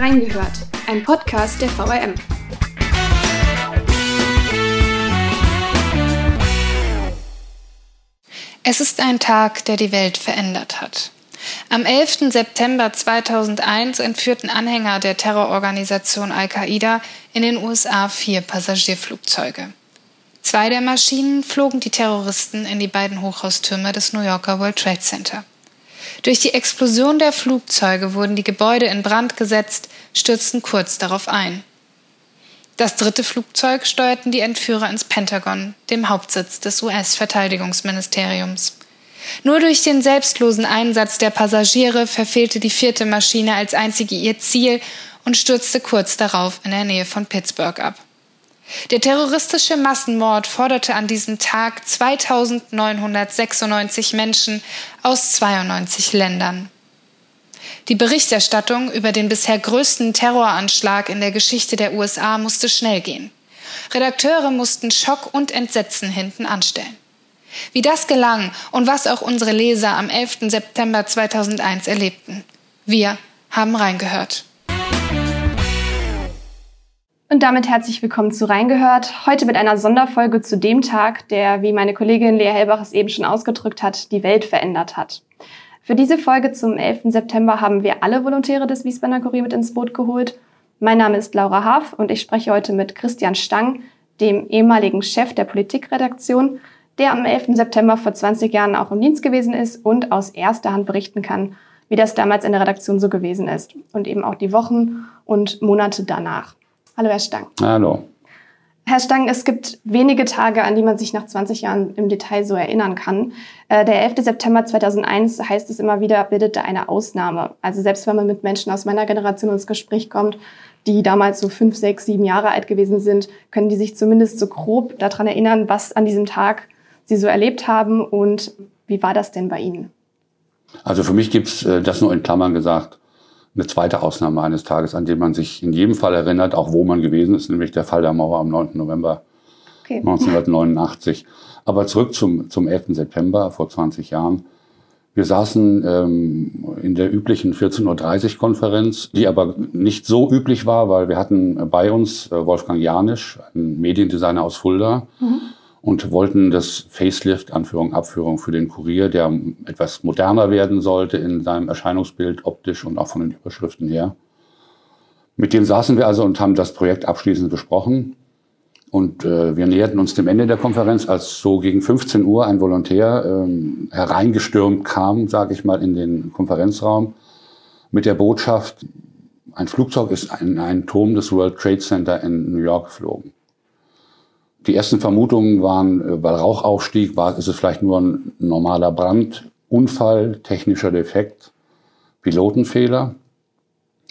Reingehört, ein Podcast der VRM. Es ist ein Tag, der die Welt verändert hat. Am 11. September 2001 entführten Anhänger der Terrororganisation Al-Qaida in den USA vier Passagierflugzeuge. Zwei der Maschinen flogen die Terroristen in die beiden Hochhaustürme des New Yorker World Trade Center. Durch die Explosion der Flugzeuge wurden die Gebäude in Brand gesetzt, stürzten kurz darauf ein. Das dritte Flugzeug steuerten die Entführer ins Pentagon, dem Hauptsitz des US-Verteidigungsministeriums. Nur durch den selbstlosen Einsatz der Passagiere verfehlte die vierte Maschine als einzige ihr Ziel und stürzte kurz darauf in der Nähe von Pittsburgh ab. Der terroristische Massenmord forderte an diesem Tag 2996 Menschen aus 92 Ländern. Die Berichterstattung über den bisher größten Terroranschlag in der Geschichte der USA musste schnell gehen. Redakteure mussten Schock und Entsetzen hinten anstellen. Wie das gelang und was auch unsere Leser am 11. September 2001 erlebten. Wir haben reingehört. Und damit herzlich willkommen zu Reingehört. Heute mit einer Sonderfolge zu dem Tag, der, wie meine Kollegin Lea Helbach es eben schon ausgedrückt hat, die Welt verändert hat. Für diese Folge zum 11. September haben wir alle Volontäre des Wiesbadener Kurier mit ins Boot geholt. Mein Name ist Laura Haaf und ich spreche heute mit Christian Stang, dem ehemaligen Chef der Politikredaktion, der am 11. September vor 20 Jahren auch im Dienst gewesen ist und aus erster Hand berichten kann, wie das damals in der Redaktion so gewesen ist und eben auch die Wochen und Monate danach. Hallo, Herr Stang. Hallo. Herr Stang, es gibt wenige Tage, an die man sich nach 20 Jahren im Detail so erinnern kann. Äh, der 11. September 2001 heißt es immer wieder, bildete eine Ausnahme. Also selbst wenn man mit Menschen aus meiner Generation ins Gespräch kommt, die damals so fünf, sechs, sieben Jahre alt gewesen sind, können die sich zumindest so grob daran erinnern, was an diesem Tag sie so erlebt haben und wie war das denn bei Ihnen? Also für mich gibt es äh, das nur in Klammern gesagt eine zweite Ausnahme eines Tages, an dem man sich in jedem Fall erinnert, auch wo man gewesen ist, nämlich der Fall der Mauer am 9. November okay. 1989. Aber zurück zum, zum 11. September vor 20 Jahren. Wir saßen ähm, in der üblichen 14.30 Uhr Konferenz, die aber nicht so üblich war, weil wir hatten bei uns äh, Wolfgang Janisch, ein Mediendesigner aus Fulda, mhm und wollten das Facelift, Anführung, Abführung für den Kurier, der etwas moderner werden sollte in seinem Erscheinungsbild, optisch und auch von den Überschriften her. Mit dem saßen wir also und haben das Projekt abschließend besprochen. Und äh, wir näherten uns dem Ende der Konferenz, als so gegen 15 Uhr ein Volontär ähm, hereingestürmt kam, sage ich mal, in den Konferenzraum mit der Botschaft, ein Flugzeug ist in einen Turm des World Trade Center in New York geflogen. Die ersten Vermutungen waren, äh, weil Rauch aufstieg, war, ist es vielleicht nur ein normaler Brand, Unfall, technischer Defekt, Pilotenfehler.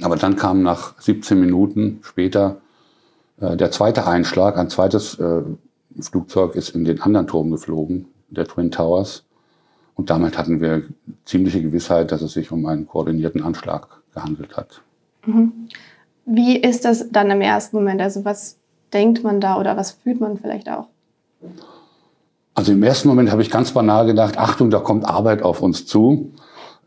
Aber dann kam nach 17 Minuten später äh, der zweite Einschlag. Ein zweites äh, Flugzeug ist in den anderen Turm geflogen, der Twin Towers. Und damit hatten wir ziemliche Gewissheit, dass es sich um einen koordinierten Anschlag gehandelt hat. Mhm. Wie ist das dann im ersten Moment? Also was denkt man da oder was fühlt man vielleicht auch? Also im ersten Moment habe ich ganz banal gedacht, Achtung, da kommt Arbeit auf uns zu.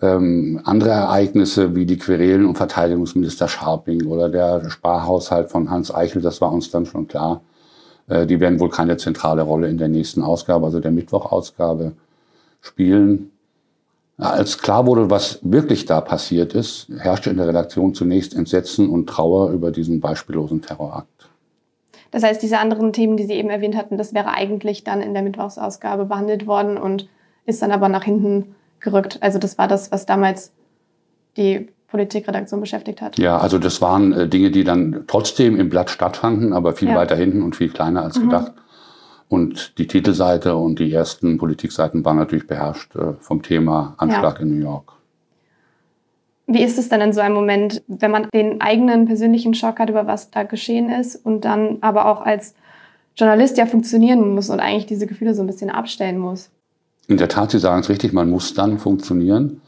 Ähm, andere Ereignisse wie die Querelen und Verteidigungsminister Scharping oder der Sparhaushalt von Hans Eichel, das war uns dann schon klar. Äh, die werden wohl keine zentrale Rolle in der nächsten Ausgabe, also der Mittwochausgabe, spielen. Als klar wurde, was wirklich da passiert ist, herrschte in der Redaktion zunächst Entsetzen und Trauer über diesen beispiellosen Terrorakt. Das heißt, diese anderen Themen, die Sie eben erwähnt hatten, das wäre eigentlich dann in der Mittwochsausgabe behandelt worden und ist dann aber nach hinten gerückt. Also das war das, was damals die Politikredaktion beschäftigt hat. Ja, also das waren äh, Dinge, die dann trotzdem im Blatt stattfanden, aber viel ja. weiter hinten und viel kleiner als mhm. gedacht. Und die Titelseite und die ersten Politikseiten waren natürlich beherrscht äh, vom Thema Anschlag ja. in New York. Wie ist es dann in so einem Moment, wenn man den eigenen persönlichen Schock hat, über was da geschehen ist und dann aber auch als Journalist ja funktionieren muss und eigentlich diese Gefühle so ein bisschen abstellen muss? In der Tat, Sie sagen es richtig, man muss dann funktionieren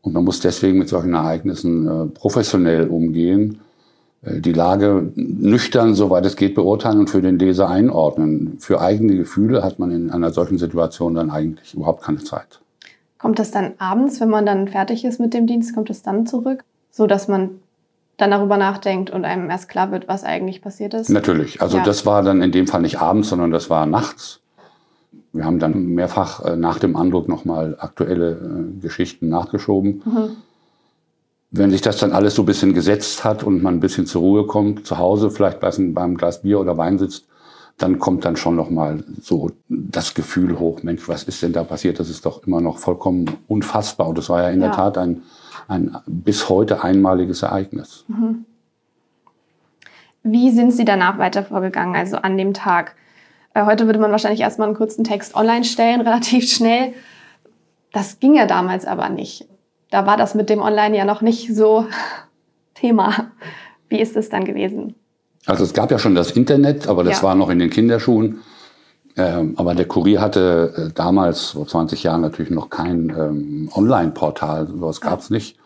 und man muss deswegen mit solchen Ereignissen äh, professionell umgehen, äh, die Lage nüchtern, soweit es geht, beurteilen und für den Leser einordnen. Für eigene Gefühle hat man in einer solchen Situation dann eigentlich überhaupt keine Zeit. Kommt das dann abends, wenn man dann fertig ist mit dem Dienst, kommt es dann zurück, so dass man dann darüber nachdenkt und einem erst klar wird, was eigentlich passiert ist. Natürlich. Also ja. das war dann in dem Fall nicht abends, sondern das war nachts. Wir haben dann mehrfach äh, nach dem Andruck nochmal aktuelle äh, Geschichten nachgeschoben. Mhm. Wenn sich das dann alles so ein bisschen gesetzt hat und man ein bisschen zur Ruhe kommt, zu Hause vielleicht beim Glas Bier oder Wein sitzt, dann kommt dann schon nochmal so das Gefühl hoch, Mensch, was ist denn da passiert? Das ist doch immer noch vollkommen unfassbar. Und das war ja in ja. der Tat ein, ein bis heute einmaliges Ereignis. Mhm. Wie sind Sie danach weiter vorgegangen, also an dem Tag? Äh, heute würde man wahrscheinlich erstmal einen kurzen Text online stellen, relativ schnell. Das ging ja damals aber nicht. Da war das mit dem Online ja noch nicht so Thema. Wie ist es dann gewesen? Also es gab ja schon das Internet, aber das ja. war noch in den Kinderschuhen. Ähm, aber der Kurier hatte äh, damals, vor 20 Jahren, natürlich noch kein ähm, Online-Portal. Sowas gab es nicht.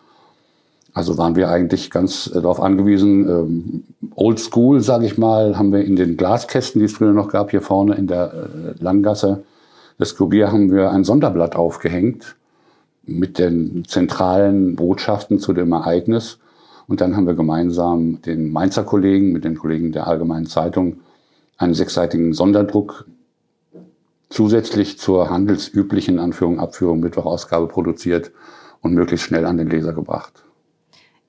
Also waren wir eigentlich ganz äh, darauf angewiesen, ähm, Old School, sage ich mal, haben wir in den Glaskästen, die es früher noch gab, hier vorne in der äh, Langgasse des Kurier, haben wir ein Sonderblatt aufgehängt mit den zentralen Botschaften zu dem Ereignis. Und dann haben wir gemeinsam den Mainzer Kollegen, mit den Kollegen der Allgemeinen Zeitung, einen sechsseitigen Sonderdruck zusätzlich zur handelsüblichen Anführung, Abführung, Mittwochausgabe produziert und möglichst schnell an den Leser gebracht.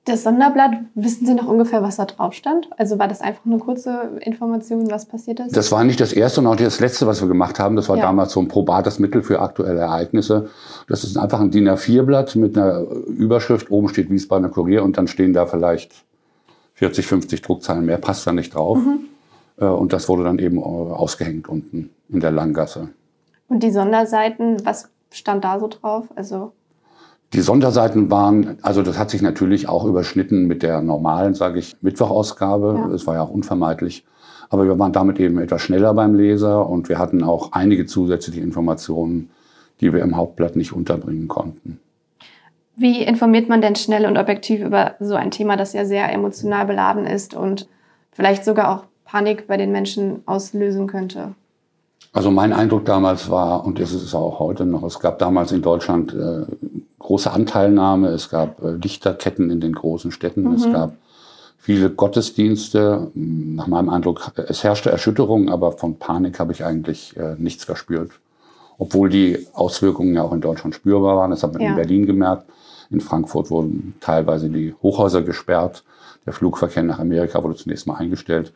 Das Sonderblatt, wissen Sie noch ungefähr, was da drauf stand? Also war das einfach eine kurze Information, was passiert ist? Das war nicht das erste und auch nicht das letzte, was wir gemacht haben. Das war ja. damals so ein probates Mittel für aktuelle Ereignisse. Das ist einfach ein DIN A4-Blatt mit einer Überschrift. Oben steht Wiesbadener Kurier und dann stehen da vielleicht 40, 50 Druckzeilen mehr, passt da nicht drauf. Mhm. Äh, und das wurde dann eben ausgehängt unten in der Langgasse. Und die Sonderseiten, was stand da so drauf? Also die Sonderseiten waren, also das hat sich natürlich auch überschnitten mit der normalen, sage ich, Mittwochausgabe. Ja. Es war ja auch unvermeidlich. Aber wir waren damit eben etwas schneller beim Leser und wir hatten auch einige zusätzliche Informationen, die wir im Hauptblatt nicht unterbringen konnten. Wie informiert man denn schnell und objektiv über so ein Thema, das ja sehr emotional beladen ist und vielleicht sogar auch Panik bei den Menschen auslösen könnte? Also mein Eindruck damals war, und das ist es auch heute noch, es gab damals in Deutschland äh, große Anteilnahme, es gab äh, Dichterketten in den großen Städten, mhm. es gab viele Gottesdienste. Nach meinem Eindruck, es herrschte Erschütterung, aber von Panik habe ich eigentlich äh, nichts verspürt. Obwohl die Auswirkungen ja auch in Deutschland spürbar waren. Das haben wir ja. in Berlin gemerkt. In Frankfurt wurden teilweise die Hochhäuser gesperrt. Der Flugverkehr nach Amerika wurde zunächst mal eingestellt.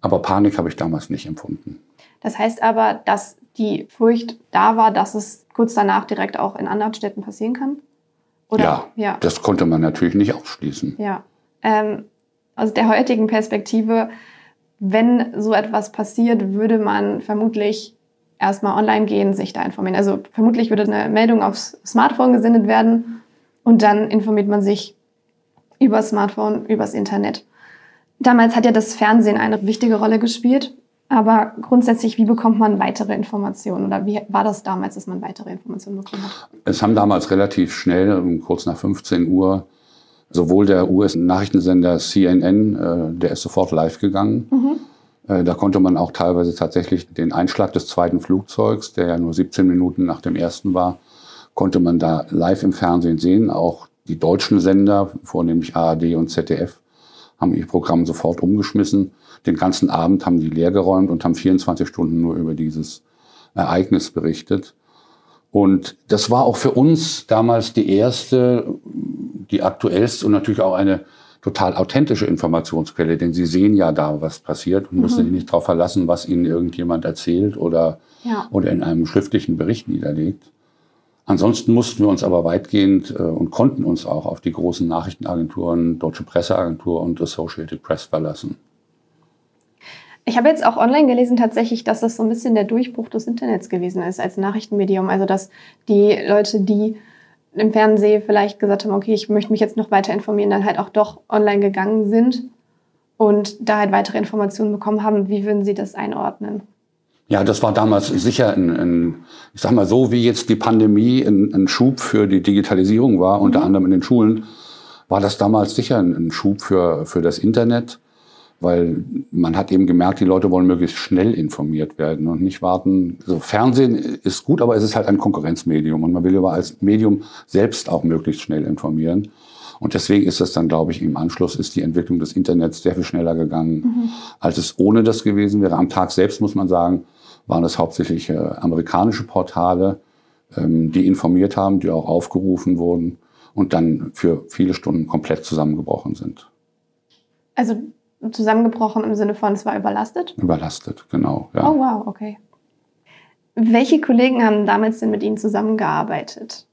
Aber Panik habe ich damals nicht empfunden. Das heißt aber, dass die Furcht da war, dass es kurz danach direkt auch in anderen Städten passieren kann? Oder? Ja, ja. das konnte man natürlich nicht ausschließen. Ja. Ähm, aus der heutigen Perspektive, wenn so etwas passiert, würde man vermutlich erstmal online gehen, sich da informieren. Also vermutlich würde eine Meldung aufs Smartphone gesendet werden und dann informiert man sich über Smartphone, übers Internet. Damals hat ja das Fernsehen eine wichtige Rolle gespielt. Aber grundsätzlich, wie bekommt man weitere Informationen oder wie war das damals, dass man weitere Informationen bekommen hat? Es haben damals relativ schnell, kurz nach 15 Uhr, sowohl der US-Nachrichtensender CNN, äh, der ist sofort live gegangen. Mhm. Äh, da konnte man auch teilweise tatsächlich den Einschlag des zweiten Flugzeugs, der ja nur 17 Minuten nach dem ersten war, konnte man da live im Fernsehen sehen. Auch die deutschen Sender, vornehmlich ARD und ZDF, haben ihr Programm sofort umgeschmissen. Den ganzen Abend haben die leergeräumt und haben 24 Stunden nur über dieses Ereignis berichtet. Und das war auch für uns damals die erste, die aktuellste und natürlich auch eine total authentische Informationsquelle, denn sie sehen ja da, was passiert und mhm. müssen sich nicht darauf verlassen, was ihnen irgendjemand erzählt oder, ja. oder in einem schriftlichen Bericht niederlegt. Ansonsten mussten wir uns aber weitgehend äh, und konnten uns auch auf die großen Nachrichtenagenturen, Deutsche Presseagentur und Associated Press verlassen. Ich habe jetzt auch online gelesen tatsächlich, dass das so ein bisschen der Durchbruch des Internets gewesen ist als Nachrichtenmedium. Also dass die Leute, die im Fernsehen vielleicht gesagt haben, okay, ich möchte mich jetzt noch weiter informieren, dann halt auch doch online gegangen sind und da halt weitere Informationen bekommen haben. Wie würden Sie das einordnen? Ja, das war damals sicher ein, ein ich sag mal so, wie jetzt die Pandemie ein, ein Schub für die Digitalisierung war, mhm. unter anderem in den Schulen, war das damals sicher ein, ein Schub für, für das Internet, weil man hat eben gemerkt, die Leute wollen möglichst schnell informiert werden und nicht warten. Also Fernsehen ist gut, aber es ist halt ein Konkurrenzmedium und man will aber als Medium selbst auch möglichst schnell informieren. Und deswegen ist es dann, glaube ich, im Anschluss ist die Entwicklung des Internets sehr viel schneller gegangen, mhm. als es ohne das gewesen wäre. Am Tag selbst muss man sagen, waren es hauptsächlich äh, amerikanische Portale, ähm, die informiert haben, die auch aufgerufen wurden und dann für viele Stunden komplett zusammengebrochen sind. Also zusammengebrochen im Sinne von, es war überlastet? Überlastet, genau. Ja. Oh wow, okay. Welche Kollegen haben damals denn mit Ihnen zusammengearbeitet?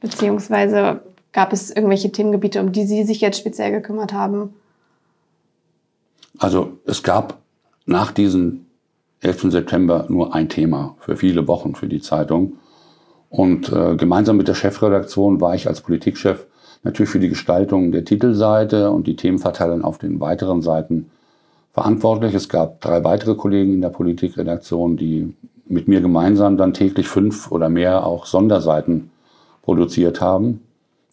Beziehungsweise gab es irgendwelche Themengebiete, um die Sie sich jetzt speziell gekümmert haben? Also es gab nach diesem 11. September nur ein Thema für viele Wochen für die Zeitung. Und äh, gemeinsam mit der Chefredaktion war ich als Politikchef natürlich für die Gestaltung der Titelseite und die Themenverteilung auf den weiteren Seiten verantwortlich. Es gab drei weitere Kollegen in der Politikredaktion, die mit mir gemeinsam dann täglich fünf oder mehr auch Sonderseiten produziert haben.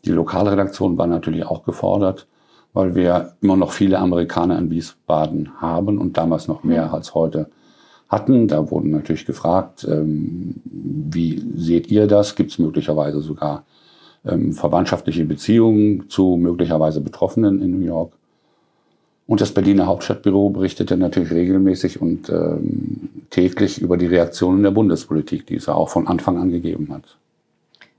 Die Lokalredaktion war natürlich auch gefordert, weil wir immer noch viele Amerikaner in Wiesbaden haben und damals noch mehr als heute hatten. Da wurden natürlich gefragt, ähm, wie seht ihr das? Gibt es möglicherweise sogar ähm, verwandtschaftliche Beziehungen zu möglicherweise Betroffenen in New York? Und das Berliner Hauptstadtbüro berichtete natürlich regelmäßig und ähm, täglich über die Reaktionen der Bundespolitik, die es ja auch von Anfang an gegeben hat.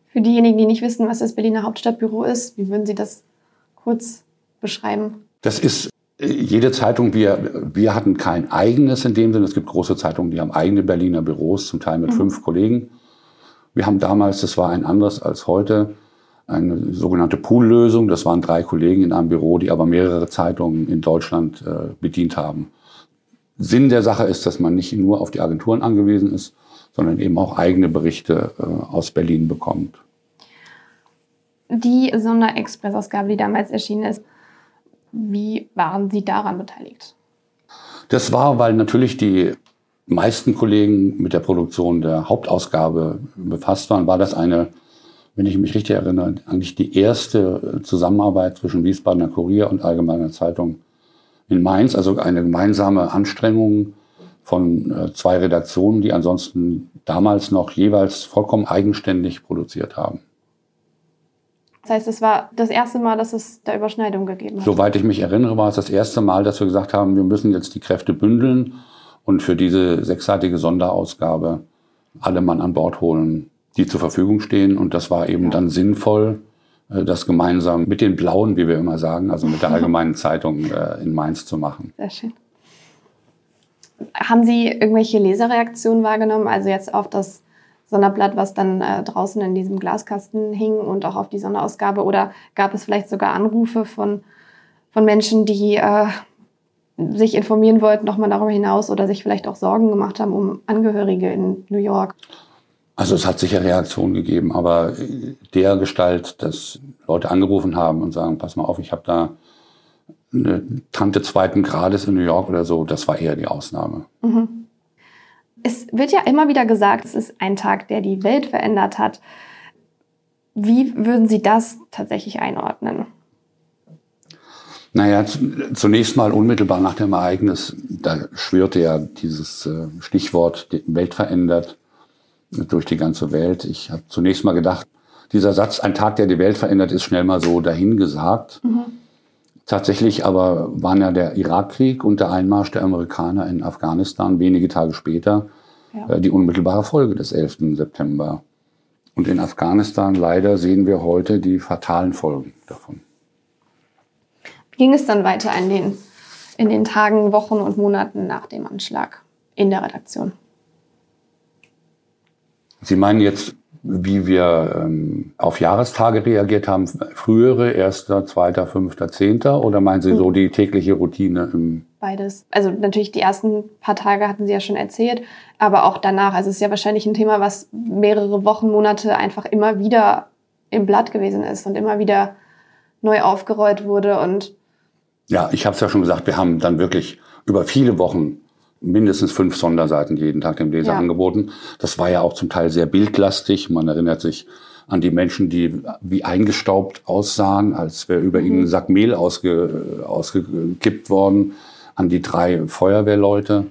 Für diejenigen, die nicht wissen, was das Berliner Hauptstadtbüro ist, wie würden Sie das kurz beschreiben? Das ist jede Zeitung, wir, wir hatten kein eigenes in dem Sinne. Es gibt große Zeitungen, die haben eigene Berliner Büros, zum Teil mit mhm. fünf Kollegen. Wir haben damals, das war ein anderes als heute, eine sogenannte Pool-Lösung. Das waren drei Kollegen in einem Büro, die aber mehrere Zeitungen in Deutschland äh, bedient haben. Sinn der Sache ist, dass man nicht nur auf die Agenturen angewiesen ist, sondern eben auch eigene Berichte äh, aus Berlin bekommt. Die Sonderexpressausgabe, die damals erschienen ist, wie waren Sie daran beteiligt? Das war, weil natürlich die meisten Kollegen mit der Produktion der Hauptausgabe befasst waren, war das eine, wenn ich mich richtig erinnere, eigentlich die erste Zusammenarbeit zwischen Wiesbadener Kurier und Allgemeiner Zeitung in Mainz, also eine gemeinsame Anstrengung von äh, zwei Redaktionen, die ansonsten damals noch jeweils vollkommen eigenständig produziert haben. Das heißt, es war das erste Mal, dass es da Überschneidung gegeben hat. Soweit ich mich erinnere, war es das erste Mal, dass wir gesagt haben, wir müssen jetzt die Kräfte bündeln und für diese sechsseitige Sonderausgabe alle Mann an Bord holen, die zur Verfügung stehen. Und das war eben dann sinnvoll, äh, das gemeinsam mit den Blauen, wie wir immer sagen, also mit der Allgemeinen Zeitung äh, in Mainz zu machen. Sehr schön. Haben Sie irgendwelche Leserreaktionen wahrgenommen, also jetzt auf das Sonderblatt, was dann äh, draußen in diesem Glaskasten hing und auch auf die Sonderausgabe? Oder gab es vielleicht sogar Anrufe von, von Menschen, die äh, sich informieren wollten, nochmal darüber hinaus oder sich vielleicht auch Sorgen gemacht haben um Angehörige in New York? Also es hat sicher Reaktionen gegeben, aber der Gestalt, dass Leute angerufen haben und sagen, pass mal auf, ich habe da eine Tante zweiten Grades in New York oder so, das war eher die Ausnahme. Mhm. Es wird ja immer wieder gesagt, es ist ein Tag, der die Welt verändert hat. Wie würden Sie das tatsächlich einordnen? Naja, zunächst mal unmittelbar nach dem Ereignis, da schwirrte ja dieses äh, Stichwort Welt verändert durch die ganze Welt. Ich habe zunächst mal gedacht, dieser Satz, ein Tag, der die Welt verändert, ist schnell mal so dahingesagt. Mhm. Tatsächlich aber waren ja der Irakkrieg und der Einmarsch der Amerikaner in Afghanistan wenige Tage später ja. äh, die unmittelbare Folge des 11. September. Und in Afghanistan leider sehen wir heute die fatalen Folgen davon. Wie ging es dann weiter in den, in den Tagen, Wochen und Monaten nach dem Anschlag in der Redaktion? Sie meinen jetzt wie wir ähm, auf Jahrestage reagiert haben, frühere, erster, zweiter, fünfter, zehnter? Oder meinen Sie so hm. die tägliche Routine? Im Beides. Also natürlich die ersten paar Tage hatten Sie ja schon erzählt, aber auch danach. Also es ist ja wahrscheinlich ein Thema, was mehrere Wochen, Monate einfach immer wieder im Blatt gewesen ist und immer wieder neu aufgerollt wurde und ja, ich habe es ja schon gesagt, wir haben dann wirklich über viele Wochen mindestens fünf Sonderseiten jeden Tag dem Leser ja. angeboten. Das war ja auch zum Teil sehr bildlastig. Man erinnert sich an die Menschen, die wie eingestaubt aussahen, als wäre über mhm. ihnen ein Sack Mehl ausge, ausgekippt worden, an die drei Feuerwehrleute,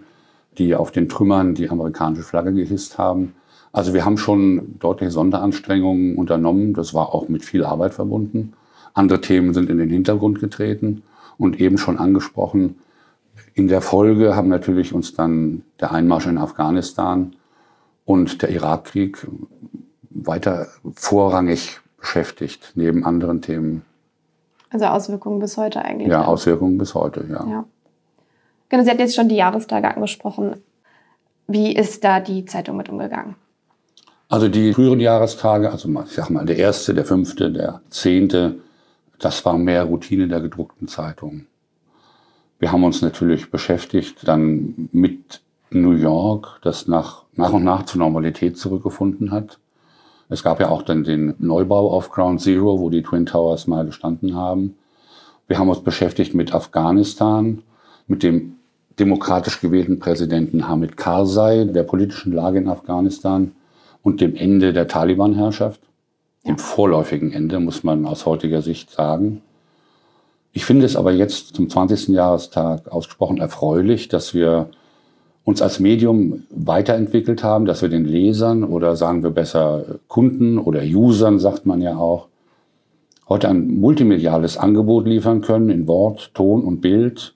die auf den Trümmern die amerikanische Flagge gehisst haben. Also wir haben schon deutliche Sonderanstrengungen unternommen. Das war auch mit viel Arbeit verbunden. Andere Themen sind in den Hintergrund getreten und eben schon angesprochen. In der Folge haben natürlich uns dann der Einmarsch in Afghanistan und der Irakkrieg weiter vorrangig beschäftigt, neben anderen Themen. Also Auswirkungen bis heute eigentlich. Ja, Auswirkungen bis heute, ja. ja. Genau, Sie hat jetzt schon die Jahrestage angesprochen. Wie ist da die Zeitung mit umgegangen? Also die früheren Jahrestage, also ich sag mal der erste, der fünfte, der zehnte, das war mehr Routine der gedruckten Zeitung. Wir haben uns natürlich beschäftigt dann mit New York, das nach, nach und nach zur Normalität zurückgefunden hat. Es gab ja auch dann den Neubau auf Ground Zero, wo die Twin Towers mal gestanden haben. Wir haben uns beschäftigt mit Afghanistan, mit dem demokratisch gewählten Präsidenten Hamid Karzai, der politischen Lage in Afghanistan und dem Ende der Taliban-Herrschaft. Dem vorläufigen Ende, muss man aus heutiger Sicht sagen. Ich finde es aber jetzt zum 20. Jahrestag ausgesprochen erfreulich, dass wir uns als Medium weiterentwickelt haben, dass wir den Lesern oder sagen wir besser Kunden oder Usern, sagt man ja auch, heute ein multimediales Angebot liefern können in Wort, Ton und Bild,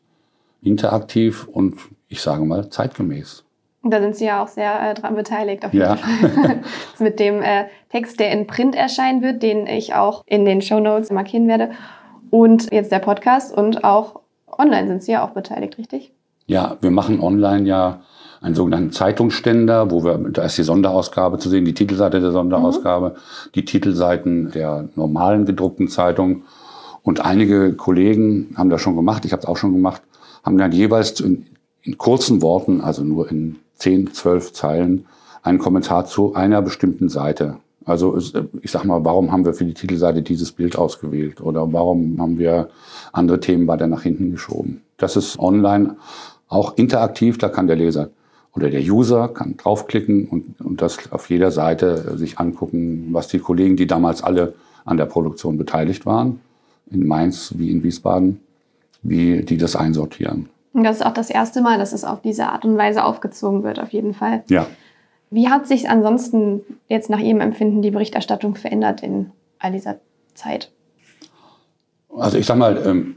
interaktiv und ich sage mal zeitgemäß. Da sind Sie ja auch sehr äh, dran beteiligt. Auf jeden ja. Fall. Mit dem äh, Text, der in Print erscheinen wird, den ich auch in den Show Notes markieren werde. Und jetzt der Podcast und auch online sind Sie ja auch beteiligt, richtig? Ja, wir machen online ja einen sogenannten Zeitungsständer, wo wir, da ist die Sonderausgabe zu sehen, die Titelseite der Sonderausgabe, mhm. die Titelseiten der normalen gedruckten Zeitung. Und einige Kollegen haben das schon gemacht, ich habe es auch schon gemacht, haben dann jeweils in, in kurzen Worten, also nur in zehn, zwölf Zeilen, einen Kommentar zu einer bestimmten Seite. Also ich sag mal, warum haben wir für die Titelseite dieses Bild ausgewählt oder warum haben wir andere Themen weiter nach hinten geschoben? Das ist online auch interaktiv, da kann der Leser oder der User kann draufklicken und, und das auf jeder Seite sich angucken, was die Kollegen, die damals alle an der Produktion beteiligt waren, in Mainz wie in Wiesbaden, wie die das einsortieren. Und das ist auch das erste Mal, dass es auf diese Art und Weise aufgezogen wird, auf jeden Fall. Ja. Wie hat sich ansonsten jetzt nach Ihrem Empfinden die Berichterstattung verändert in all dieser Zeit? Also ich sag mal, ähm,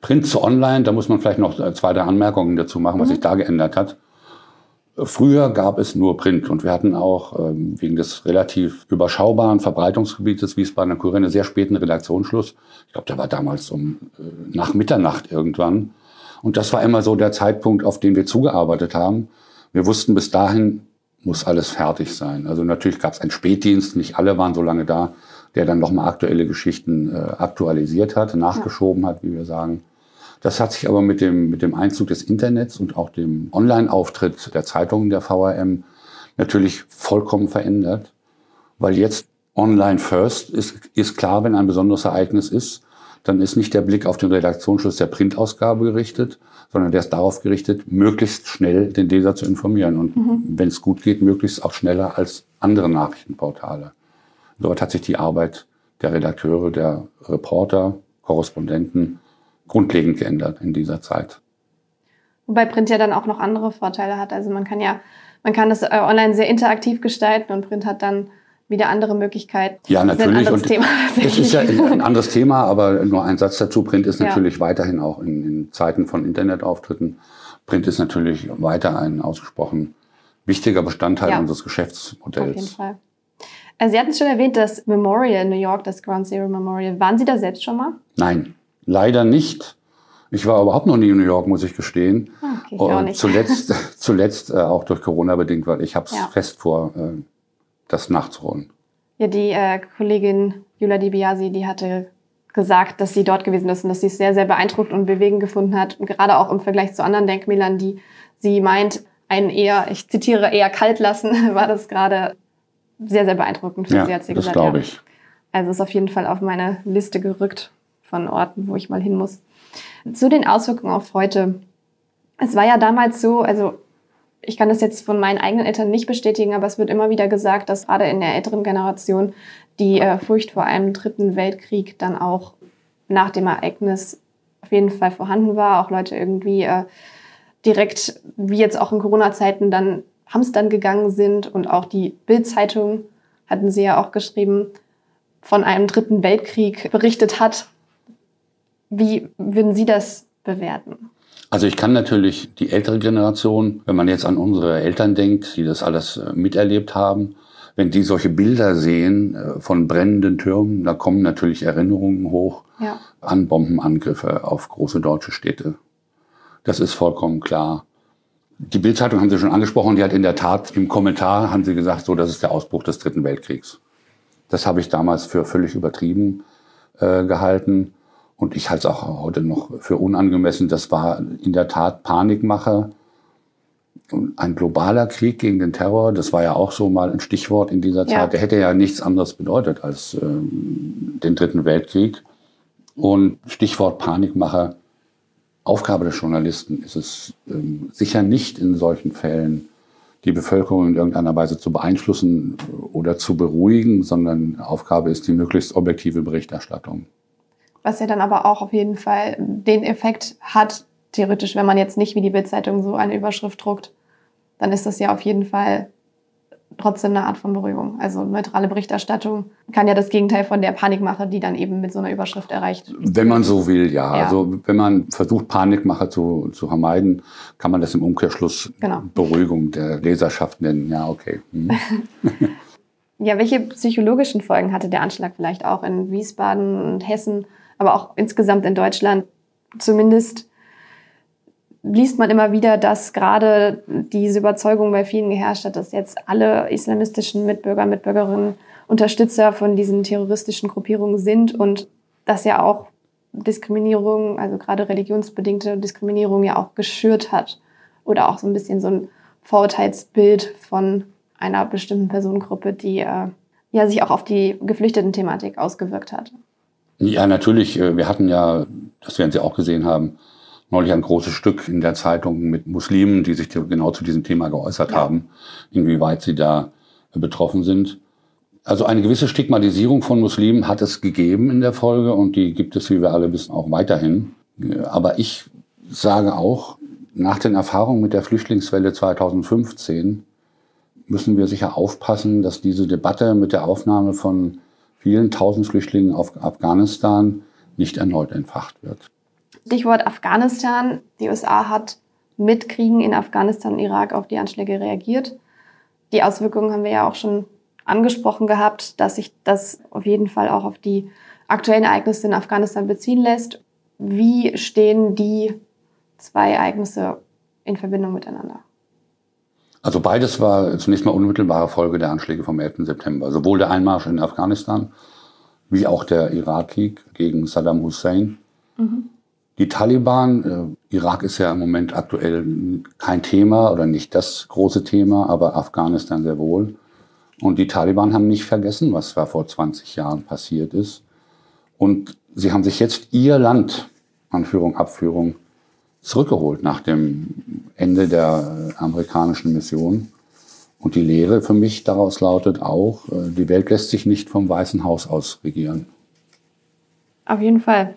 Print zu Online, da muss man vielleicht noch zwei, drei Anmerkungen dazu machen, was mhm. sich da geändert hat. Früher gab es nur Print und wir hatten auch ähm, wegen des relativ überschaubaren Verbreitungsgebietes Wiesbadener Kurier einen sehr späten Redaktionsschluss. Ich glaube, der war damals um äh, nach Mitternacht irgendwann. Und das war immer so der Zeitpunkt, auf den wir zugearbeitet haben. Wir wussten, bis dahin muss alles fertig sein. Also natürlich gab es einen Spätdienst, nicht alle waren so lange da, der dann nochmal aktuelle Geschichten äh, aktualisiert hat, nachgeschoben hat, wie wir sagen. Das hat sich aber mit dem, mit dem Einzug des Internets und auch dem Online-Auftritt der Zeitungen der VRM natürlich vollkommen verändert, weil jetzt online first ist, ist klar, wenn ein besonderes Ereignis ist, dann ist nicht der Blick auf den Redaktionsschluss der Printausgabe gerichtet, sondern der ist darauf gerichtet, möglichst schnell den Leser zu informieren und mhm. wenn es gut geht, möglichst auch schneller als andere Nachrichtenportale. Dort hat sich die Arbeit der Redakteure, der Reporter, Korrespondenten grundlegend geändert in dieser Zeit. Wobei Print ja dann auch noch andere Vorteile hat. Also man kann ja, man kann das äh, online sehr interaktiv gestalten und Print hat dann wieder andere Möglichkeiten. Ja, natürlich. Das ist ein, es ist ja ein anderes Thema, aber nur ein Satz dazu. Print ist natürlich ja. weiterhin auch in, in, Zeiten von Internetauftritten. Print ist natürlich weiter ein ausgesprochen wichtiger Bestandteil ja. unseres Geschäftsmodells. Auf jeden Fall. Äh, Sie hatten es schon erwähnt, das Memorial in New York, das Ground Zero Memorial. Waren Sie da selbst schon mal? Nein. Leider nicht. Ich war überhaupt noch nie in New York, muss ich gestehen. Ah, okay, ich auch nicht. Zuletzt, zuletzt äh, auch durch Corona bedingt, weil ich habe es ja. fest vor, äh, das nachzuholen. Ja, die äh, Kollegin Jula Dibiasi, die hatte gesagt, dass sie dort gewesen ist und dass sie es sehr, sehr beeindruckt und bewegend gefunden hat. Und gerade auch im Vergleich zu anderen Denkmälern, die sie meint, einen eher, ich zitiere, eher kalt lassen, war das gerade sehr, sehr beeindruckend für ja, sie, hat sie das gesagt. Glaube ich. Also ist auf jeden Fall auf meine Liste gerückt von Orten, wo ich mal hin muss. Zu den Auswirkungen auf heute. Es war ja damals so, also ich kann das jetzt von meinen eigenen Eltern nicht bestätigen, aber es wird immer wieder gesagt, dass gerade in der älteren Generation die äh, Furcht vor einem dritten Weltkrieg dann auch nach dem Ereignis auf jeden Fall vorhanden war. Auch Leute irgendwie äh, direkt, wie jetzt auch in Corona-Zeiten, dann hamstern gegangen sind und auch die Bild-Zeitung hatten sie ja auch geschrieben, von einem dritten Weltkrieg berichtet hat. Wie würden Sie das bewerten? Also ich kann natürlich die ältere Generation, wenn man jetzt an unsere Eltern denkt, die das alles äh, miterlebt haben, wenn die solche Bilder sehen äh, von brennenden Türmen, da kommen natürlich Erinnerungen hoch ja. an Bombenangriffe auf große deutsche Städte. Das ist vollkommen klar. Die Bildzeitung haben Sie schon angesprochen, die hat in der Tat im Kommentar haben sie gesagt, so das ist der Ausbruch des Dritten Weltkriegs. Das habe ich damals für völlig übertrieben äh, gehalten. Und ich halte es auch heute noch für unangemessen. Das war in der Tat Panikmache. Ein globaler Krieg gegen den Terror, das war ja auch so mal ein Stichwort in dieser Zeit. Ja. Der hätte ja nichts anderes bedeutet als äh, den Dritten Weltkrieg. Und Stichwort Panikmache. Aufgabe des Journalisten ist es ähm, sicher nicht in solchen Fällen, die Bevölkerung in irgendeiner Weise zu beeinflussen oder zu beruhigen, sondern Aufgabe ist die möglichst objektive Berichterstattung was ja dann aber auch auf jeden Fall den Effekt hat, theoretisch, wenn man jetzt nicht wie die Bildzeitung so eine Überschrift druckt, dann ist das ja auf jeden Fall trotzdem eine Art von Beruhigung. Also neutrale Berichterstattung kann ja das Gegenteil von der Panikmache, die dann eben mit so einer Überschrift erreicht. Wenn man so will, ja. ja. Also wenn man versucht, Panikmache zu, zu vermeiden, kann man das im Umkehrschluss genau. Beruhigung der Leserschaft nennen. Ja, okay. Hm. ja, welche psychologischen Folgen hatte der Anschlag vielleicht auch in Wiesbaden und Hessen? Aber auch insgesamt in Deutschland zumindest liest man immer wieder, dass gerade diese Überzeugung bei vielen geherrscht hat, dass jetzt alle islamistischen Mitbürger, Mitbürgerinnen Unterstützer von diesen terroristischen Gruppierungen sind und dass ja auch Diskriminierung, also gerade religionsbedingte Diskriminierung ja auch geschürt hat oder auch so ein bisschen so ein Vorurteilsbild von einer bestimmten Personengruppe, die äh, ja sich auch auf die Geflüchteten-Thematik ausgewirkt hat. Ja, natürlich. Äh, wir hatten ja, das werden Sie auch gesehen haben, neulich ein großes Stück in der Zeitung mit Muslimen, die sich genau zu diesem Thema geäußert ja. haben, inwieweit sie da betroffen sind. Also eine gewisse Stigmatisierung von Muslimen hat es gegeben in der Folge und die gibt es, wie wir alle wissen, auch weiterhin. Aber ich sage auch, nach den Erfahrungen mit der Flüchtlingswelle 2015 müssen wir sicher aufpassen, dass diese Debatte mit der Aufnahme von vielen tausend Flüchtlingen auf Afghanistan nicht erneut entfacht wird. Stichwort Afghanistan. Die USA hat mit Kriegen in Afghanistan und Irak auf die Anschläge reagiert. Die Auswirkungen haben wir ja auch schon angesprochen gehabt, dass sich das auf jeden Fall auch auf die aktuellen Ereignisse in Afghanistan beziehen lässt. Wie stehen die zwei Ereignisse in Verbindung miteinander? Also beides war zunächst mal unmittelbare Folge der Anschläge vom 11. September. Sowohl der Einmarsch in Afghanistan wie auch der Irakkrieg gegen Saddam Hussein. Mhm. Die Taliban, äh, Irak ist ja im Moment aktuell kein Thema oder nicht das große Thema, aber Afghanistan sehr wohl. Und die Taliban haben nicht vergessen, was da vor 20 Jahren passiert ist. Und sie haben sich jetzt ihr Land, Anführung, Abführung, zurückgeholt nach dem Ende der amerikanischen Mission. Und die Lehre für mich daraus lautet auch, äh, die Welt lässt sich nicht vom Weißen Haus aus regieren. Auf jeden Fall.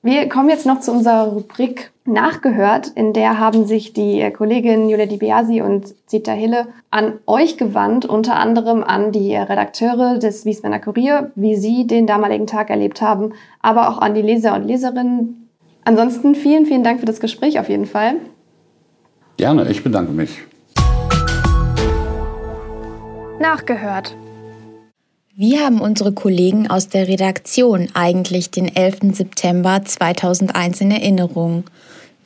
Wir kommen jetzt noch zu unserer Rubrik Nachgehört. In der haben sich die Kolleginnen Julia Di Biasi und Zita Hille an euch gewandt, unter anderem an die Redakteure des Wiesbadener Kurier, wie sie den damaligen Tag erlebt haben, aber auch an die Leser und Leserinnen, Ansonsten vielen, vielen Dank für das Gespräch auf jeden Fall. Gerne, ich bedanke mich. Nachgehört. Wie haben unsere Kollegen aus der Redaktion eigentlich den 11. September 2001 in Erinnerung?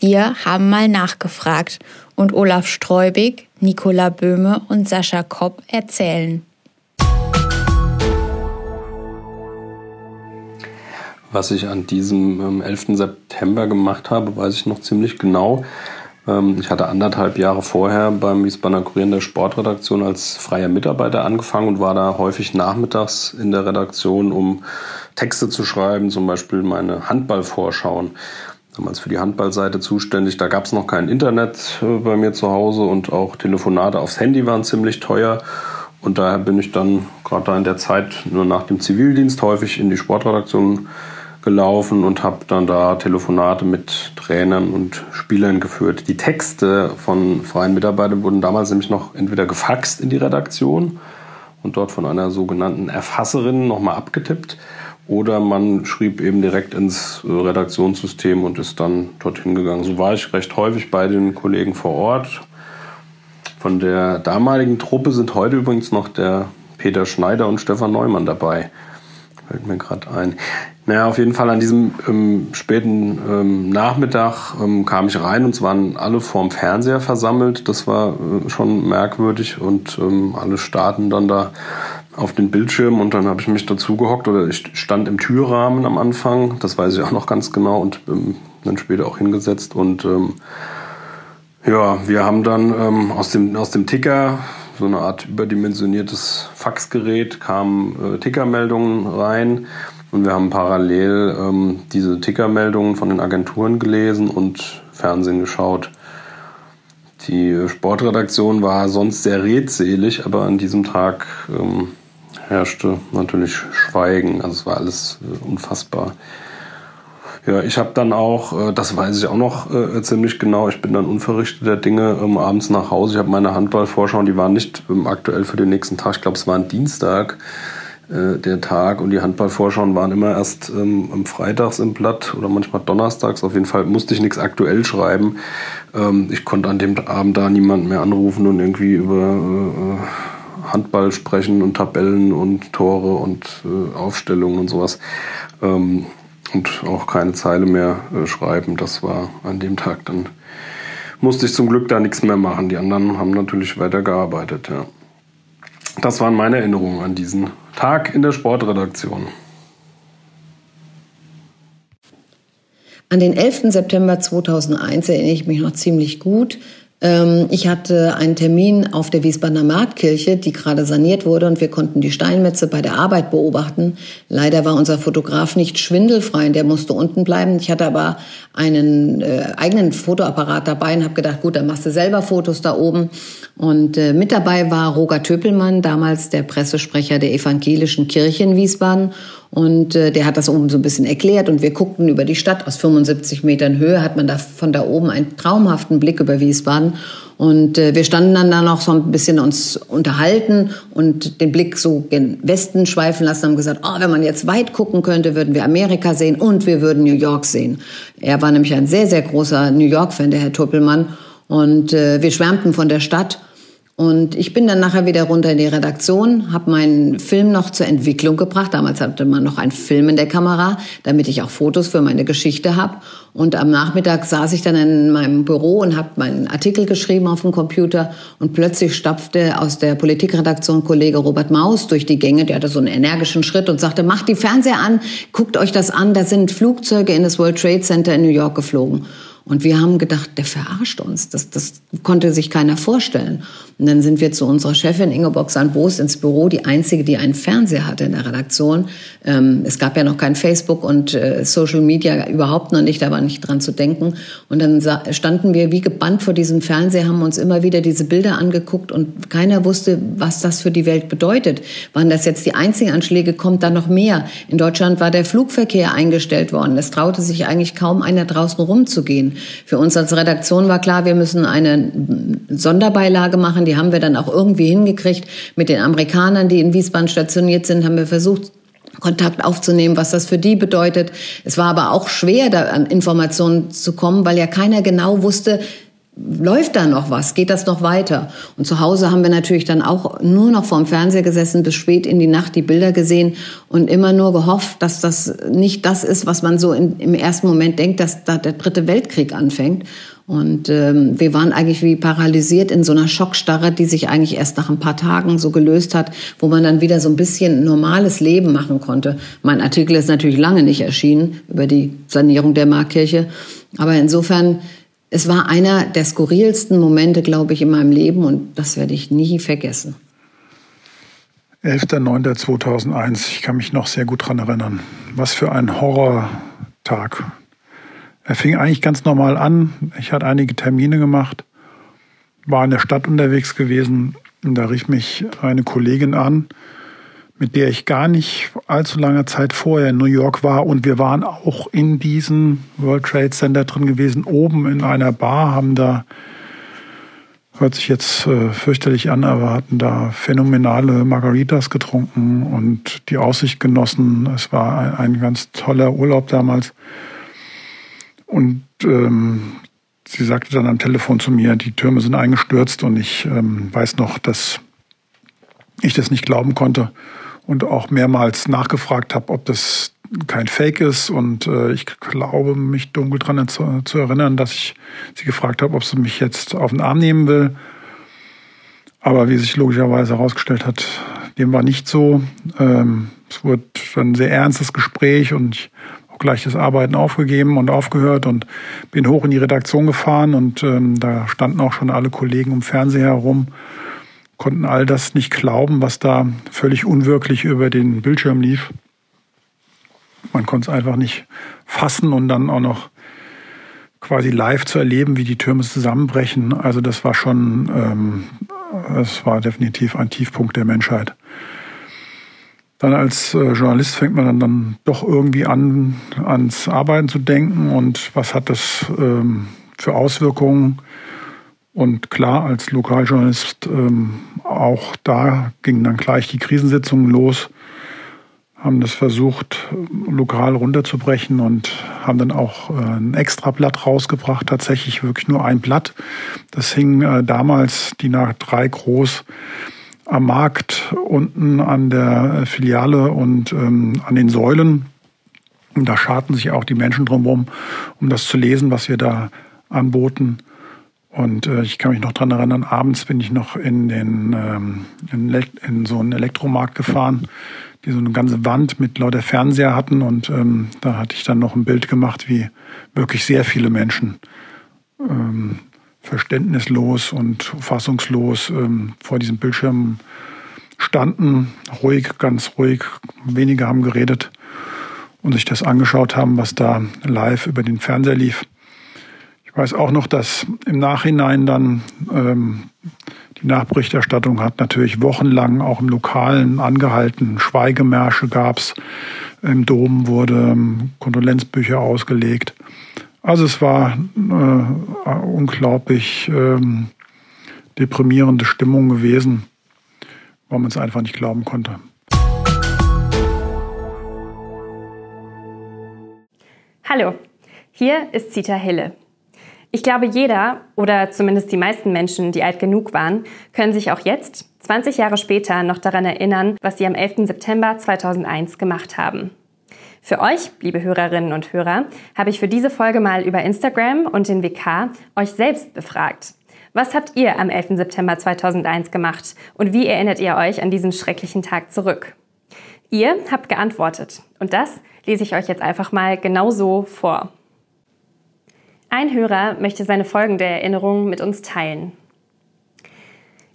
Wir haben mal nachgefragt und Olaf Streubig, Nicola Böhme und Sascha Kopp erzählen. Was ich an diesem 11. Ähm, September gemacht habe, weiß ich noch ziemlich genau. Ähm, ich hatte anderthalb Jahre vorher beim Wiesbadener Kurier in der Sportredaktion als freier Mitarbeiter angefangen und war da häufig nachmittags in der Redaktion, um Texte zu schreiben, zum Beispiel meine Handballvorschauen. Damals für die Handballseite zuständig. Da gab es noch kein Internet äh, bei mir zu Hause und auch Telefonate aufs Handy waren ziemlich teuer. Und daher bin ich dann gerade da in der Zeit nur nach dem Zivildienst häufig in die Sportredaktion gelaufen und habe dann da Telefonate mit Trainern und Spielern geführt. Die Texte von freien Mitarbeitern wurden damals nämlich noch entweder gefaxt in die Redaktion und dort von einer sogenannten Erfasserin nochmal abgetippt. Oder man schrieb eben direkt ins Redaktionssystem und ist dann dorthin gegangen. So war ich recht häufig bei den Kollegen vor Ort. Von der damaligen Truppe sind heute übrigens noch der Peter Schneider und Stefan Neumann dabei. Fällt mir gerade ein. Naja, auf jeden Fall an diesem ähm, späten ähm, Nachmittag ähm, kam ich rein und es waren alle vorm Fernseher versammelt. Das war äh, schon merkwürdig und ähm, alle starten dann da auf den Bildschirm und dann habe ich mich dazu gehockt oder ich stand im Türrahmen am Anfang, das weiß ich auch noch ganz genau und ähm, dann später auch hingesetzt und ähm, ja, wir haben dann aus, dem, aus dem Ticker so eine Art überdimensioniertes Faxgerät kamen äh, Tickermeldungen rein und wir haben parallel ähm, diese Tickermeldungen von den Agenturen gelesen und Fernsehen geschaut. Die Sportredaktion war sonst sehr redselig, aber an diesem Tag ähm, herrschte natürlich Schweigen. Also es war alles äh, unfassbar. Ja, ich habe dann auch, äh, das weiß ich auch noch äh, ziemlich genau, ich bin dann unverrichteter Dinge ähm, abends nach Hause. Ich habe meine Handballvorschauen, die waren nicht ähm, aktuell für den nächsten Tag. Ich glaube, es war ein Dienstag äh, der Tag und die Handballvorschauen waren immer erst ähm, Freitags im Blatt oder manchmal donnerstags. Auf jeden Fall musste ich nichts aktuell schreiben. Ähm, ich konnte an dem Abend da niemanden mehr anrufen und irgendwie über äh, Handball sprechen und Tabellen und Tore und äh, Aufstellungen und sowas. Ähm, und auch keine Zeile mehr äh, schreiben. Das war an dem Tag dann musste ich zum Glück da nichts mehr machen. Die anderen haben natürlich weiter gearbeitet, ja. Das waren meine Erinnerungen an diesen Tag in der Sportredaktion. An den 11. September 2001 erinnere ich mich noch ziemlich gut. Ähm, ich hatte einen Termin auf der Wiesbadener Marktkirche, die gerade saniert wurde und wir konnten die Steinmetze bei der Arbeit beobachten. Leider war unser Fotograf nicht schwindelfrei und der musste unten bleiben. Ich hatte aber einen äh, eigenen Fotoapparat dabei und habe gedacht, gut, dann machst du selber Fotos da oben. Und äh, mit dabei war Roger Töpelmann, damals der Pressesprecher der evangelischen Kirche in Wiesbaden. Und äh, der hat das oben so ein bisschen erklärt und wir guckten über die Stadt aus 75 Metern Höhe, hat man da von da oben einen traumhaften Blick über Wiesbaden. Und äh, wir standen dann da noch so ein bisschen uns unterhalten und den Blick so gen Westen schweifen lassen, haben gesagt, oh, wenn man jetzt weit gucken könnte, würden wir Amerika sehen und wir würden New York sehen. Er war nämlich ein sehr, sehr großer New York-Fan, der Herr Tuppelmann. Und äh, wir schwärmten von der Stadt. Und ich bin dann nachher wieder runter in die Redaktion, habe meinen Film noch zur Entwicklung gebracht. Damals hatte man noch einen Film in der Kamera, damit ich auch Fotos für meine Geschichte habe. Und am Nachmittag saß ich dann in meinem Büro und habe meinen Artikel geschrieben auf dem Computer. Und plötzlich stapfte aus der Politikredaktion Kollege Robert Maus durch die Gänge. Der hatte so einen energischen Schritt und sagte, macht die Fernseher an, guckt euch das an. Da sind Flugzeuge in das World Trade Center in New York geflogen. Und wir haben gedacht, der verarscht uns. Das, das konnte sich keiner vorstellen. Und dann sind wir zu unserer Chefin Ingeborg Sandboos ins Büro, die einzige, die einen Fernseher hatte in der Redaktion. Ähm, es gab ja noch kein Facebook und äh, Social Media überhaupt noch nicht, da war nicht dran zu denken. Und dann standen wir wie gebannt vor diesem Fernseher, haben uns immer wieder diese Bilder angeguckt und keiner wusste, was das für die Welt bedeutet. Waren das jetzt die einzigen Anschläge? Kommt da noch mehr? In Deutschland war der Flugverkehr eingestellt worden. Es traute sich eigentlich kaum einer draußen rumzugehen. Für uns als Redaktion war klar, wir müssen eine Sonderbeilage machen. Die haben wir dann auch irgendwie hingekriegt. Mit den Amerikanern, die in Wiesbaden stationiert sind, haben wir versucht, Kontakt aufzunehmen, was das für die bedeutet. Es war aber auch schwer, da an Informationen zu kommen, weil ja keiner genau wusste, läuft da noch was? Geht das noch weiter? Und zu Hause haben wir natürlich dann auch nur noch vorm Fernseher gesessen, bis spät in die Nacht die Bilder gesehen und immer nur gehofft, dass das nicht das ist, was man so in, im ersten Moment denkt, dass da der dritte Weltkrieg anfängt. Und ähm, wir waren eigentlich wie paralysiert in so einer Schockstarre, die sich eigentlich erst nach ein paar Tagen so gelöst hat, wo man dann wieder so ein bisschen normales Leben machen konnte. Mein Artikel ist natürlich lange nicht erschienen über die Sanierung der Markkirche. Aber insofern es war einer der skurrilsten Momente, glaube ich, in meinem Leben und das werde ich nie vergessen. 11.09.2001, ich kann mich noch sehr gut daran erinnern. Was für ein Horrortag. Er fing eigentlich ganz normal an. Ich hatte einige Termine gemacht, war in der Stadt unterwegs gewesen und da rief mich eine Kollegin an, mit der ich gar nicht allzu lange Zeit vorher in New York war. Und wir waren auch in diesem World Trade Center drin gewesen, oben in einer Bar, haben da hört sich jetzt äh, fürchterlich an, aber hatten da phänomenale Margaritas getrunken und die Aussicht genossen. Es war ein, ein ganz toller Urlaub damals. Und ähm, sie sagte dann am Telefon zu mir, die Türme sind eingestürzt und ich ähm, weiß noch, dass ich das nicht glauben konnte und auch mehrmals nachgefragt habe, ob das kein Fake ist. Und äh, ich glaube, mich dunkel daran zu, zu, erinnern, dass ich sie gefragt habe, ob sie mich jetzt auf den Arm nehmen will. Aber wie sich logischerweise herausgestellt hat, dem war nicht so. Ähm, es wurde ein sehr ernstes Gespräch und ich habe gleich das Arbeiten aufgegeben und aufgehört und bin hoch in die Redaktion gefahren und ähm, da standen auch schon alle Kollegen um Fernseher herum konnten all das nicht glauben, was da völlig unwirklich über den Bildschirm lief. Man konnte es einfach nicht fassen und dann auch noch quasi live zu erleben, wie die Türme zusammenbrechen. Also das war schon, ähm, das war definitiv ein Tiefpunkt der Menschheit. Dann als äh, Journalist fängt man dann, dann doch irgendwie an, ans Arbeiten zu denken und was hat das ähm, für Auswirkungen und klar, als Lokaljournalist ähm, auch da gingen dann gleich die Krisensitzungen los, haben das versucht, lokal runterzubrechen und haben dann auch äh, ein Extrablatt rausgebracht, tatsächlich wirklich nur ein Blatt. Das hing äh, damals die nach drei groß am Markt unten an der Filiale und ähm, an den Säulen. Und da scharten sich auch die Menschen drumherum, um das zu lesen, was wir da anboten. Und äh, ich kann mich noch dran erinnern, abends bin ich noch in, den, ähm, in, in, so einen Elektromarkt gefahren, die so eine ganze Wand mit lauter Fernseher hatten. Und ähm, da hatte ich dann noch ein Bild gemacht, wie wirklich sehr viele Menschen ähm, verständnislos und fassungslos ähm, vor diesem Bildschirm standen, ruhig, ganz ruhig. Wenige haben geredet und sich das angeschaut haben, was da live über den Fernseher lief. Ich weiß auch noch, dass im Nachhinein dann ähm, die Nachberichterstattung hat natürlich wochenlang auch im Lokalen angehalten. Schweigemärsche gab es. Im Dom wurde ähm, Kondolenzbücher ausgelegt. Also es war äh, unglaublich ähm, deprimierende Stimmung gewesen, weil man es einfach nicht glauben konnte. Hallo, hier ist Zita Hille. Ich glaube, jeder oder zumindest die meisten Menschen, die alt genug waren, können sich auch jetzt, 20 Jahre später, noch daran erinnern, was sie am 11. September 2001 gemacht haben. Für euch, liebe Hörerinnen und Hörer, habe ich für diese Folge mal über Instagram und den WK euch selbst befragt. Was habt ihr am 11. September 2001 gemacht und wie erinnert ihr euch an diesen schrecklichen Tag zurück? Ihr habt geantwortet und das lese ich euch jetzt einfach mal genau so vor. Ein Hörer möchte seine folgende Erinnerung mit uns teilen.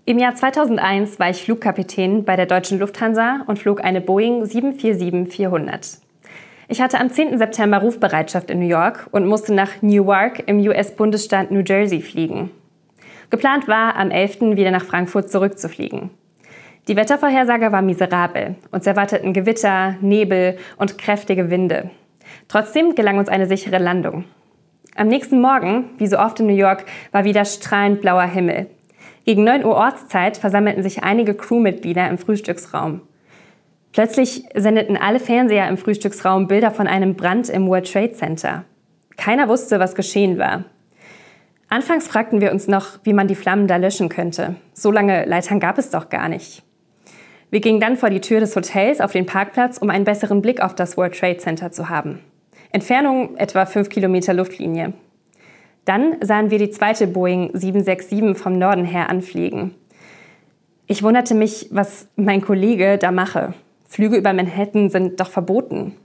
Im Jahr 2001 war ich Flugkapitän bei der Deutschen Lufthansa und flog eine Boeing 747-400. Ich hatte am 10. September Rufbereitschaft in New York und musste nach Newark im US-Bundesstaat New Jersey fliegen. Geplant war, am 11. wieder nach Frankfurt zurückzufliegen. Die Wettervorhersage war miserabel. Uns erwarteten Gewitter, Nebel und kräftige Winde. Trotzdem gelang uns eine sichere Landung. Am nächsten Morgen, wie so oft in New York, war wieder strahlend blauer Himmel. Gegen 9 Uhr Ortszeit versammelten sich einige Crewmitglieder im Frühstücksraum. Plötzlich sendeten alle Fernseher im Frühstücksraum Bilder von einem Brand im World Trade Center. Keiner wusste, was geschehen war. Anfangs fragten wir uns noch, wie man die Flammen da löschen könnte. So lange Leitern gab es doch gar nicht. Wir gingen dann vor die Tür des Hotels auf den Parkplatz, um einen besseren Blick auf das World Trade Center zu haben. Entfernung etwa 5 Kilometer Luftlinie. Dann sahen wir die zweite Boeing 767 vom Norden her anfliegen. Ich wunderte mich, was mein Kollege da mache. Flüge über Manhattan sind doch verboten.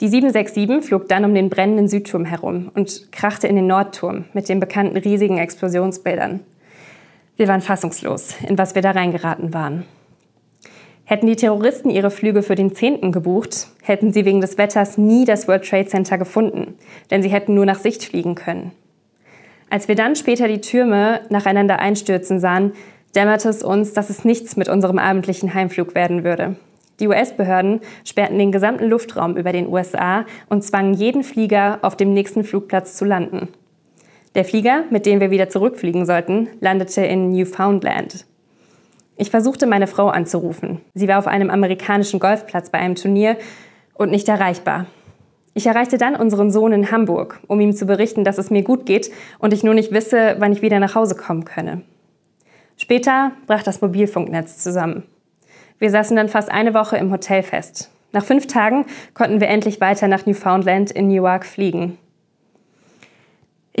Die 767 flog dann um den brennenden Südturm herum und krachte in den Nordturm mit den bekannten riesigen Explosionsbildern. Wir waren fassungslos, in was wir da reingeraten waren. Hätten die Terroristen ihre Flüge für den 10. gebucht, hätten sie wegen des Wetters nie das World Trade Center gefunden, denn sie hätten nur nach Sicht fliegen können. Als wir dann später die Türme nacheinander einstürzen sahen, dämmerte es uns, dass es nichts mit unserem abendlichen Heimflug werden würde. Die US-Behörden sperrten den gesamten Luftraum über den USA und zwangen jeden Flieger auf dem nächsten Flugplatz zu landen. Der Flieger, mit dem wir wieder zurückfliegen sollten, landete in Newfoundland. Ich versuchte meine Frau anzurufen. Sie war auf einem amerikanischen Golfplatz bei einem Turnier und nicht erreichbar. Ich erreichte dann unseren Sohn in Hamburg, um ihm zu berichten, dass es mir gut geht und ich nur nicht wisse, wann ich wieder nach Hause kommen könne. Später brach das Mobilfunknetz zusammen. Wir saßen dann fast eine Woche im Hotel fest. Nach fünf Tagen konnten wir endlich weiter nach Newfoundland in Newark fliegen.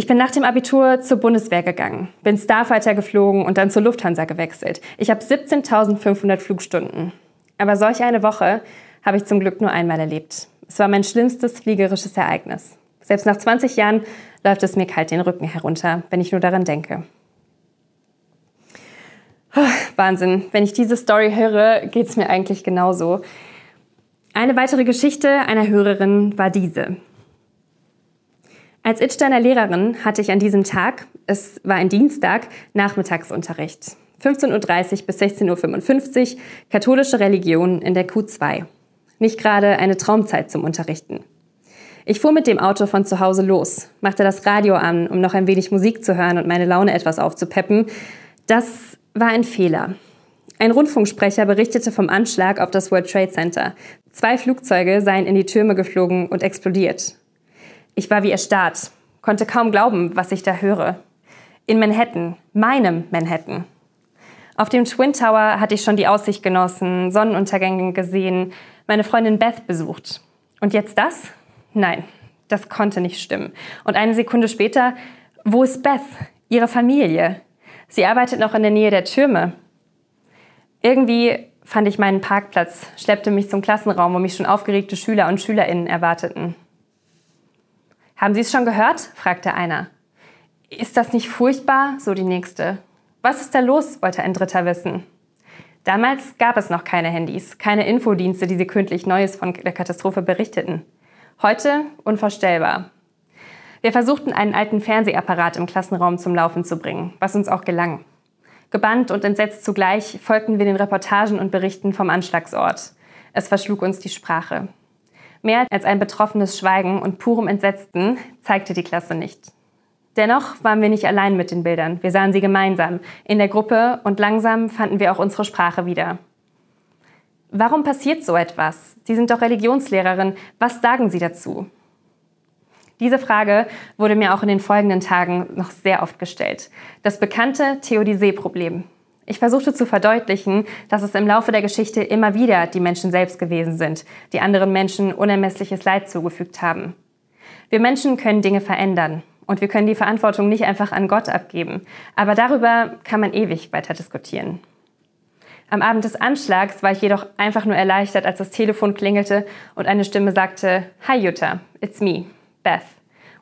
Ich bin nach dem Abitur zur Bundeswehr gegangen, bin Starfighter geflogen und dann zur Lufthansa gewechselt. Ich habe 17.500 Flugstunden. Aber solch eine Woche habe ich zum Glück nur einmal erlebt. Es war mein schlimmstes fliegerisches Ereignis. Selbst nach 20 Jahren läuft es mir kalt den Rücken herunter, wenn ich nur daran denke. Wahnsinn. Wenn ich diese Story höre, geht es mir eigentlich genauso. Eine weitere Geschichte einer Hörerin war diese. Als Idsteiner Lehrerin hatte ich an diesem Tag, es war ein Dienstag, Nachmittagsunterricht. 15.30 Uhr bis 16.55 Uhr, katholische Religion in der Q2. Nicht gerade eine Traumzeit zum Unterrichten. Ich fuhr mit dem Auto von zu Hause los, machte das Radio an, um noch ein wenig Musik zu hören und meine Laune etwas aufzupeppen. Das war ein Fehler. Ein Rundfunksprecher berichtete vom Anschlag auf das World Trade Center. Zwei Flugzeuge seien in die Türme geflogen und explodiert. Ich war wie erstarrt, konnte kaum glauben, was ich da höre. In Manhattan, meinem Manhattan. Auf dem Twin Tower hatte ich schon die Aussicht genossen, Sonnenuntergänge gesehen, meine Freundin Beth besucht. Und jetzt das? Nein, das konnte nicht stimmen. Und eine Sekunde später, wo ist Beth, ihre Familie? Sie arbeitet noch in der Nähe der Türme. Irgendwie fand ich meinen Parkplatz, schleppte mich zum Klassenraum, wo mich schon aufgeregte Schüler und Schülerinnen erwarteten. Haben Sie es schon gehört? fragte einer. Ist das nicht furchtbar? so die nächste. Was ist da los? wollte ein dritter wissen. Damals gab es noch keine Handys, keine Infodienste, die sekündlich Neues von der Katastrophe berichteten. Heute unvorstellbar. Wir versuchten einen alten Fernsehapparat im Klassenraum zum Laufen zu bringen, was uns auch gelang. Gebannt und entsetzt zugleich folgten wir den Reportagen und Berichten vom Anschlagsort. Es verschlug uns die Sprache. Mehr als ein betroffenes Schweigen und purem Entsetzten zeigte die Klasse nicht. Dennoch waren wir nicht allein mit den Bildern. Wir sahen sie gemeinsam, in der Gruppe und langsam fanden wir auch unsere Sprache wieder. Warum passiert so etwas? Sie sind doch Religionslehrerin. Was sagen Sie dazu? Diese Frage wurde mir auch in den folgenden Tagen noch sehr oft gestellt. Das bekannte Theodizee-Problem. Ich versuchte zu verdeutlichen, dass es im Laufe der Geschichte immer wieder die Menschen selbst gewesen sind, die anderen Menschen unermessliches Leid zugefügt haben. Wir Menschen können Dinge verändern und wir können die Verantwortung nicht einfach an Gott abgeben. Aber darüber kann man ewig weiter diskutieren. Am Abend des Anschlags war ich jedoch einfach nur erleichtert, als das Telefon klingelte und eine Stimme sagte, Hi Jutta, it's me. Beth.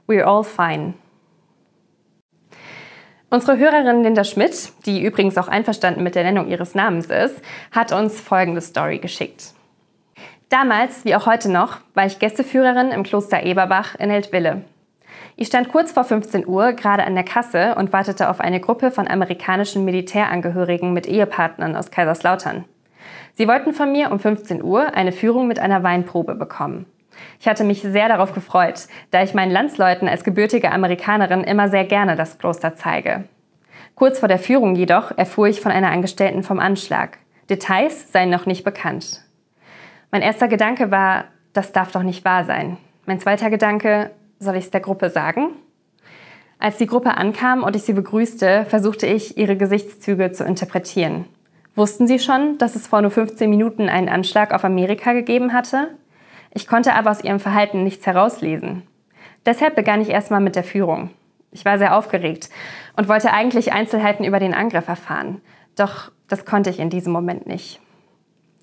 We're all fine. Unsere Hörerin Linda Schmidt, die übrigens auch einverstanden mit der Nennung ihres Namens ist, hat uns folgende Story geschickt. Damals, wie auch heute noch, war ich Gästeführerin im Kloster Eberbach in Eltville. Ich stand kurz vor 15 Uhr gerade an der Kasse und wartete auf eine Gruppe von amerikanischen Militärangehörigen mit Ehepartnern aus Kaiserslautern. Sie wollten von mir um 15 Uhr eine Führung mit einer Weinprobe bekommen. Ich hatte mich sehr darauf gefreut, da ich meinen Landsleuten als gebürtige Amerikanerin immer sehr gerne das Kloster zeige. Kurz vor der Führung jedoch erfuhr ich von einer Angestellten vom Anschlag. Details seien noch nicht bekannt. Mein erster Gedanke war, das darf doch nicht wahr sein. Mein zweiter Gedanke, soll ich es der Gruppe sagen? Als die Gruppe ankam und ich sie begrüßte, versuchte ich, ihre Gesichtszüge zu interpretieren. Wussten sie schon, dass es vor nur 15 Minuten einen Anschlag auf Amerika gegeben hatte? Ich konnte aber aus ihrem Verhalten nichts herauslesen. Deshalb begann ich erstmal mit der Führung. Ich war sehr aufgeregt und wollte eigentlich Einzelheiten über den Angriff erfahren. Doch das konnte ich in diesem Moment nicht.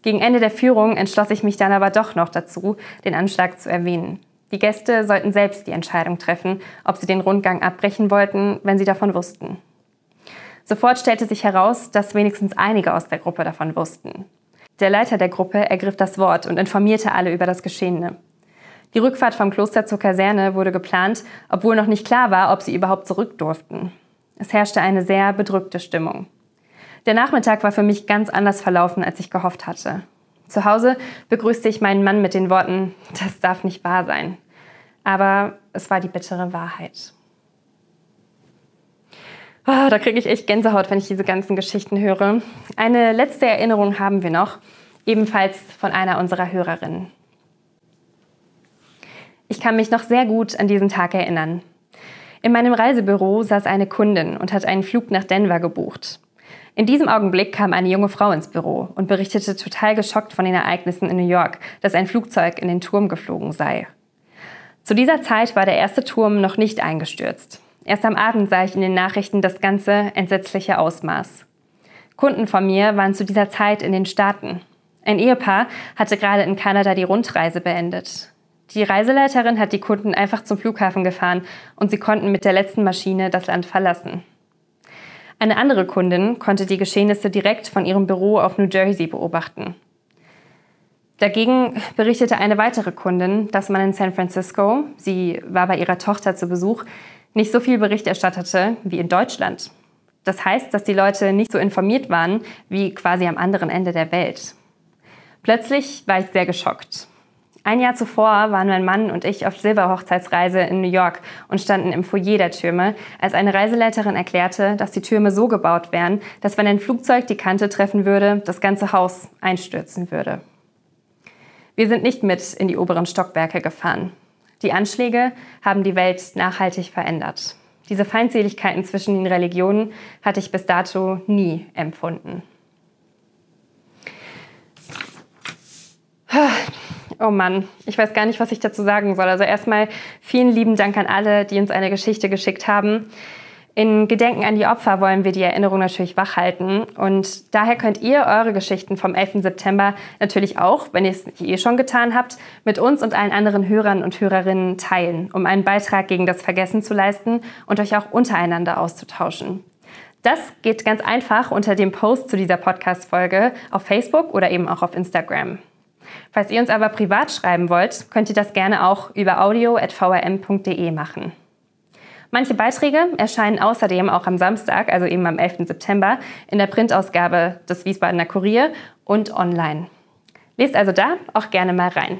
Gegen Ende der Führung entschloss ich mich dann aber doch noch dazu, den Anschlag zu erwähnen. Die Gäste sollten selbst die Entscheidung treffen, ob sie den Rundgang abbrechen wollten, wenn sie davon wussten. Sofort stellte sich heraus, dass wenigstens einige aus der Gruppe davon wussten. Der Leiter der Gruppe ergriff das Wort und informierte alle über das Geschehene. Die Rückfahrt vom Kloster zur Kaserne wurde geplant, obwohl noch nicht klar war, ob sie überhaupt zurück durften. Es herrschte eine sehr bedrückte Stimmung. Der Nachmittag war für mich ganz anders verlaufen, als ich gehofft hatte. Zu Hause begrüßte ich meinen Mann mit den Worten, das darf nicht wahr sein. Aber es war die bittere Wahrheit. Oh, da kriege ich echt Gänsehaut, wenn ich diese ganzen Geschichten höre. Eine letzte Erinnerung haben wir noch, ebenfalls von einer unserer Hörerinnen. Ich kann mich noch sehr gut an diesen Tag erinnern. In meinem Reisebüro saß eine Kundin und hat einen Flug nach Denver gebucht. In diesem Augenblick kam eine junge Frau ins Büro und berichtete total geschockt von den Ereignissen in New York, dass ein Flugzeug in den Turm geflogen sei. Zu dieser Zeit war der erste Turm noch nicht eingestürzt. Erst am Abend sah ich in den Nachrichten das ganze entsetzliche Ausmaß. Kunden von mir waren zu dieser Zeit in den Staaten. Ein Ehepaar hatte gerade in Kanada die Rundreise beendet. Die Reiseleiterin hat die Kunden einfach zum Flughafen gefahren und sie konnten mit der letzten Maschine das Land verlassen. Eine andere Kundin konnte die Geschehnisse direkt von ihrem Büro auf New Jersey beobachten. Dagegen berichtete eine weitere Kundin, dass man in San Francisco, sie war bei ihrer Tochter zu Besuch, nicht so viel Bericht erstattete wie in Deutschland. Das heißt, dass die Leute nicht so informiert waren wie quasi am anderen Ende der Welt. Plötzlich war ich sehr geschockt. Ein Jahr zuvor waren mein Mann und ich auf Silberhochzeitsreise in New York und standen im Foyer der Türme, als eine Reiseleiterin erklärte, dass die Türme so gebaut wären, dass wenn ein Flugzeug die Kante treffen würde, das ganze Haus einstürzen würde. Wir sind nicht mit in die oberen Stockwerke gefahren. Die Anschläge haben die Welt nachhaltig verändert. Diese Feindseligkeiten zwischen den Religionen hatte ich bis dato nie empfunden. Oh Mann, ich weiß gar nicht, was ich dazu sagen soll. Also erstmal vielen lieben Dank an alle, die uns eine Geschichte geschickt haben. In Gedenken an die Opfer wollen wir die Erinnerung natürlich wachhalten. Und daher könnt ihr eure Geschichten vom 11. September natürlich auch, wenn ihr es nicht eh schon getan habt, mit uns und allen anderen Hörern und Hörerinnen teilen, um einen Beitrag gegen das Vergessen zu leisten und euch auch untereinander auszutauschen. Das geht ganz einfach unter dem Post zu dieser Podcast-Folge auf Facebook oder eben auch auf Instagram. Falls ihr uns aber privat schreiben wollt, könnt ihr das gerne auch über audio.vrm.de machen. Manche Beiträge erscheinen außerdem auch am Samstag, also eben am 11. September, in der Printausgabe des Wiesbadener Kurier und online. Lest also da auch gerne mal rein.